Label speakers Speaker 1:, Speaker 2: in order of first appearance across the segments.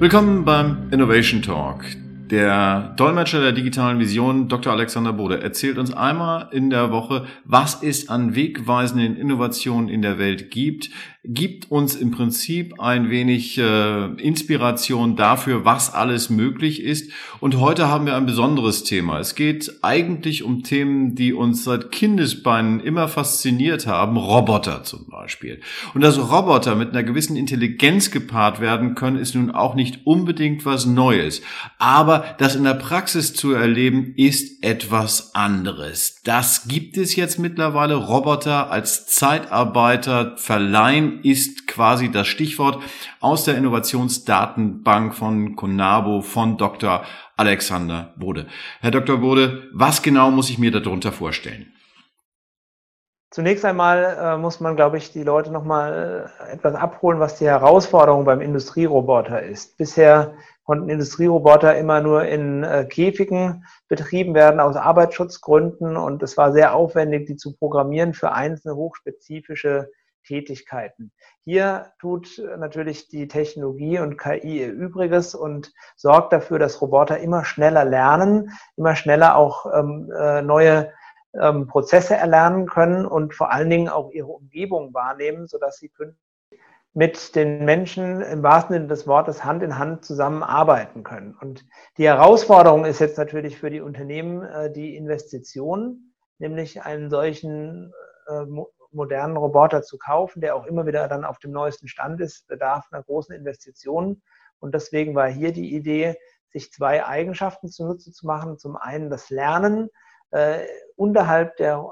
Speaker 1: Willkommen beim Innovation Talk. Der Dolmetscher der digitalen Vision, Dr. Alexander Bode, erzählt uns einmal in der Woche, was es an wegweisenden Innovationen in der Welt gibt, gibt uns im Prinzip ein wenig äh, Inspiration dafür, was alles möglich ist. Und heute haben wir ein besonderes Thema. Es geht eigentlich um Themen, die uns seit Kindesbeinen immer fasziniert haben. Roboter zum Beispiel. Und dass Roboter mit einer gewissen Intelligenz gepaart werden können, ist nun auch nicht unbedingt was Neues. Aber das in der Praxis zu erleben, ist etwas anderes. Das gibt es jetzt mittlerweile. Roboter als Zeitarbeiter verleihen ist quasi das Stichwort aus der Innovationsdatenbank von Conabo von Dr. Alexander Bode. Herr Dr. Bode, was genau muss ich mir darunter vorstellen?
Speaker 2: Zunächst einmal äh, muss man, glaube ich, die Leute nochmal äh, etwas abholen, was die Herausforderung beim Industrieroboter ist. Bisher konnten Industrieroboter immer nur in äh, Käfigen betrieben werden aus Arbeitsschutzgründen und es war sehr aufwendig, die zu programmieren für einzelne hochspezifische Tätigkeiten. Hier tut natürlich die Technologie und KI ihr Übriges und sorgt dafür, dass Roboter immer schneller lernen, immer schneller auch ähm, äh, neue ähm, Prozesse erlernen können und vor allen Dingen auch ihre Umgebung wahrnehmen, sodass sie mit den Menschen im wahrsten Sinne des Wortes Hand in Hand zusammenarbeiten können. Und die Herausforderung ist jetzt natürlich für die Unternehmen äh, die Investition, nämlich einen solchen äh, modernen Roboter zu kaufen, der auch immer wieder dann auf dem neuesten Stand ist, bedarf einer großen Investition. Und deswegen war hier die Idee, sich zwei Eigenschaften zunutze zu machen. Zum einen das Lernen äh, unterhalb der,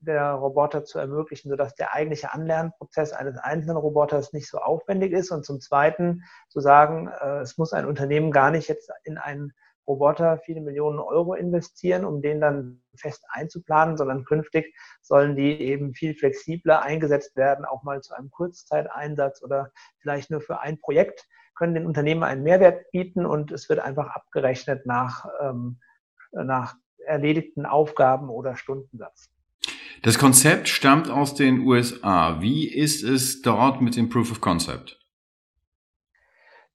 Speaker 2: der Roboter zu ermöglichen, sodass der eigentliche Anlernprozess eines einzelnen Roboters nicht so aufwendig ist. Und zum Zweiten zu sagen, äh, es muss ein Unternehmen gar nicht jetzt in einen Roboter viele Millionen Euro investieren, um den dann fest einzuplanen, sondern künftig sollen die eben viel flexibler eingesetzt werden, auch mal zu einem Kurzzeiteinsatz oder vielleicht nur für ein Projekt, können den Unternehmen einen Mehrwert bieten und es wird einfach abgerechnet nach, ähm, nach erledigten Aufgaben oder Stundensatz.
Speaker 1: Das Konzept stammt aus den USA. Wie ist es dort mit dem Proof of Concept?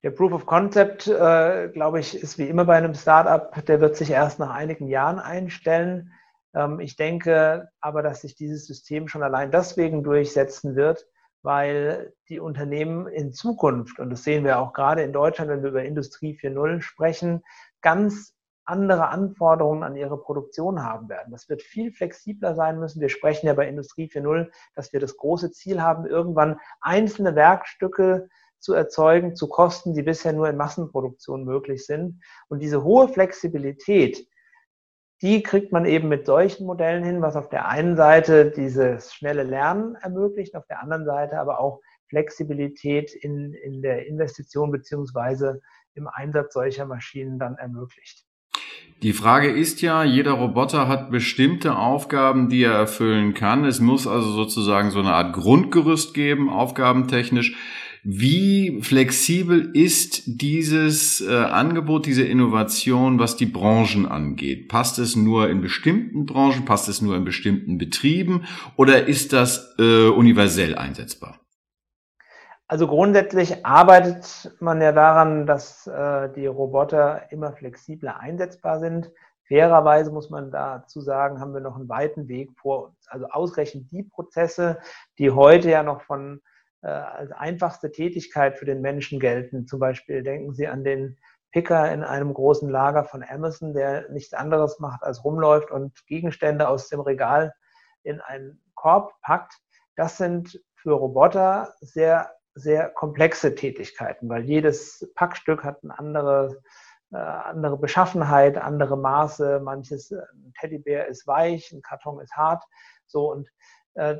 Speaker 2: Der Proof of Concept, äh, glaube ich, ist wie immer bei einem Startup, der wird sich erst nach einigen Jahren einstellen. Ähm, ich denke aber, dass sich dieses System schon allein deswegen durchsetzen wird, weil die Unternehmen in Zukunft, und das sehen wir auch gerade in Deutschland, wenn wir über Industrie 4.0 sprechen, ganz andere Anforderungen an ihre Produktion haben werden. Das wird viel flexibler sein müssen. Wir sprechen ja bei Industrie 4.0, dass wir das große Ziel haben, irgendwann einzelne Werkstücke zu erzeugen zu Kosten, die bisher nur in Massenproduktion möglich sind. Und diese hohe Flexibilität, die kriegt man eben mit solchen Modellen hin, was auf der einen Seite dieses schnelle Lernen ermöglicht, auf der anderen Seite aber auch Flexibilität in, in der Investition beziehungsweise im Einsatz solcher Maschinen dann ermöglicht.
Speaker 1: Die Frage ist ja, jeder Roboter hat bestimmte Aufgaben, die er erfüllen kann. Es muss also sozusagen so eine Art Grundgerüst geben, aufgabentechnisch. Wie flexibel ist dieses äh, Angebot, diese Innovation, was die Branchen angeht? Passt es nur in bestimmten Branchen, passt es nur in bestimmten Betrieben oder ist das äh, universell einsetzbar?
Speaker 2: Also grundsätzlich arbeitet man ja daran, dass äh, die Roboter immer flexibler einsetzbar sind. Fairerweise muss man dazu sagen, haben wir noch einen weiten Weg vor uns. Also ausgerechnet die Prozesse, die heute ja noch von als einfachste Tätigkeit für den Menschen gelten. Zum Beispiel denken Sie an den Picker in einem großen Lager von Amazon, der nichts anderes macht als rumläuft und Gegenstände aus dem Regal in einen Korb packt. Das sind für Roboter sehr, sehr komplexe Tätigkeiten, weil jedes Packstück hat eine andere, äh, andere Beschaffenheit, andere Maße. Manches, ein Teddybär ist weich, ein Karton ist hart. So und äh,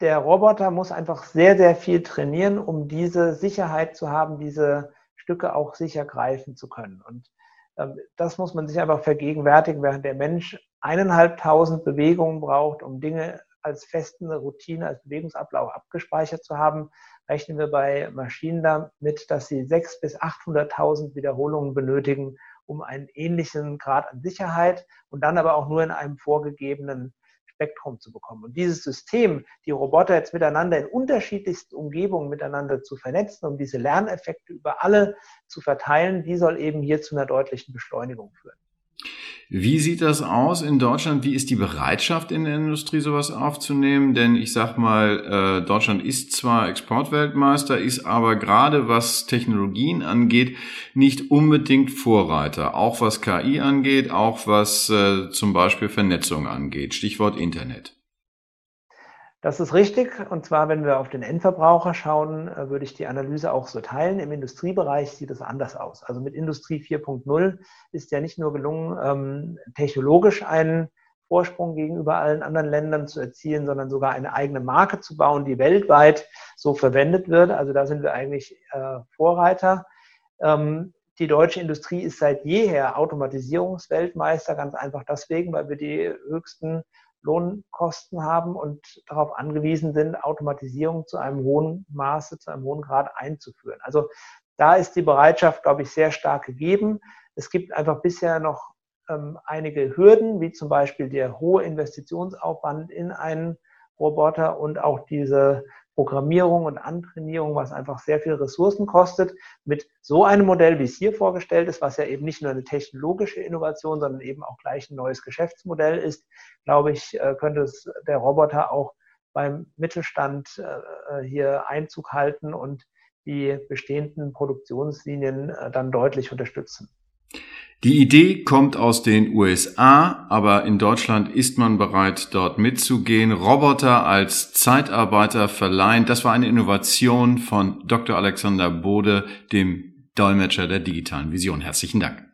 Speaker 2: der Roboter muss einfach sehr, sehr viel trainieren, um diese Sicherheit zu haben, diese Stücke auch sicher greifen zu können. Und ähm, das muss man sich einfach vergegenwärtigen, während der Mensch eineinhalbtausend Bewegungen braucht, um Dinge als festen Routine, als Bewegungsablauf abgespeichert zu haben, rechnen wir bei Maschinen damit, dass sie sechs bis 800.000 Wiederholungen benötigen, um einen ähnlichen Grad an Sicherheit und dann aber auch nur in einem vorgegebenen Spektrum zu bekommen. Und dieses System, die Roboter jetzt miteinander in unterschiedlichsten Umgebungen miteinander zu vernetzen, um diese Lerneffekte über alle zu verteilen, die soll eben hier zu einer deutlichen Beschleunigung führen.
Speaker 1: Wie sieht das aus in Deutschland? Wie ist die Bereitschaft in der Industrie, sowas aufzunehmen? Denn ich sag mal, äh, Deutschland ist zwar Exportweltmeister, ist aber gerade was Technologien angeht, nicht unbedingt Vorreiter. Auch was KI angeht, auch was äh, zum Beispiel Vernetzung angeht. Stichwort Internet.
Speaker 2: Das ist richtig. Und zwar, wenn wir auf den Endverbraucher schauen, äh, würde ich die Analyse auch so teilen. Im Industriebereich sieht es anders aus. Also mit Industrie 4.0 ist ja nicht nur gelungen, ähm, technologisch einen Vorsprung gegenüber allen anderen Ländern zu erzielen, sondern sogar eine eigene Marke zu bauen, die weltweit so verwendet wird. Also da sind wir eigentlich äh, Vorreiter. Ähm, die deutsche Industrie ist seit jeher Automatisierungsweltmeister, ganz einfach deswegen, weil wir die höchsten Lohnkosten haben und darauf angewiesen sind, Automatisierung zu einem hohen Maße, zu einem hohen Grad einzuführen. Also da ist die Bereitschaft, glaube ich, sehr stark gegeben. Es gibt einfach bisher noch ähm, einige Hürden, wie zum Beispiel der hohe Investitionsaufwand in einen Roboter und auch diese Programmierung und Antrainierung, was einfach sehr viel Ressourcen kostet. Mit so einem Modell, wie es hier vorgestellt ist, was ja eben nicht nur eine technologische Innovation, sondern eben auch gleich ein neues Geschäftsmodell ist, glaube ich, äh, könnte es der Roboter auch beim Mittelstand äh, hier Einzug halten und die bestehenden Produktionslinien äh, dann deutlich unterstützen.
Speaker 1: Die Idee kommt aus den USA, aber in Deutschland ist man bereit, dort mitzugehen. Roboter als Zeitarbeiter verleihen. Das war eine Innovation von Dr. Alexander Bode, dem Dolmetscher der digitalen Vision. Herzlichen Dank.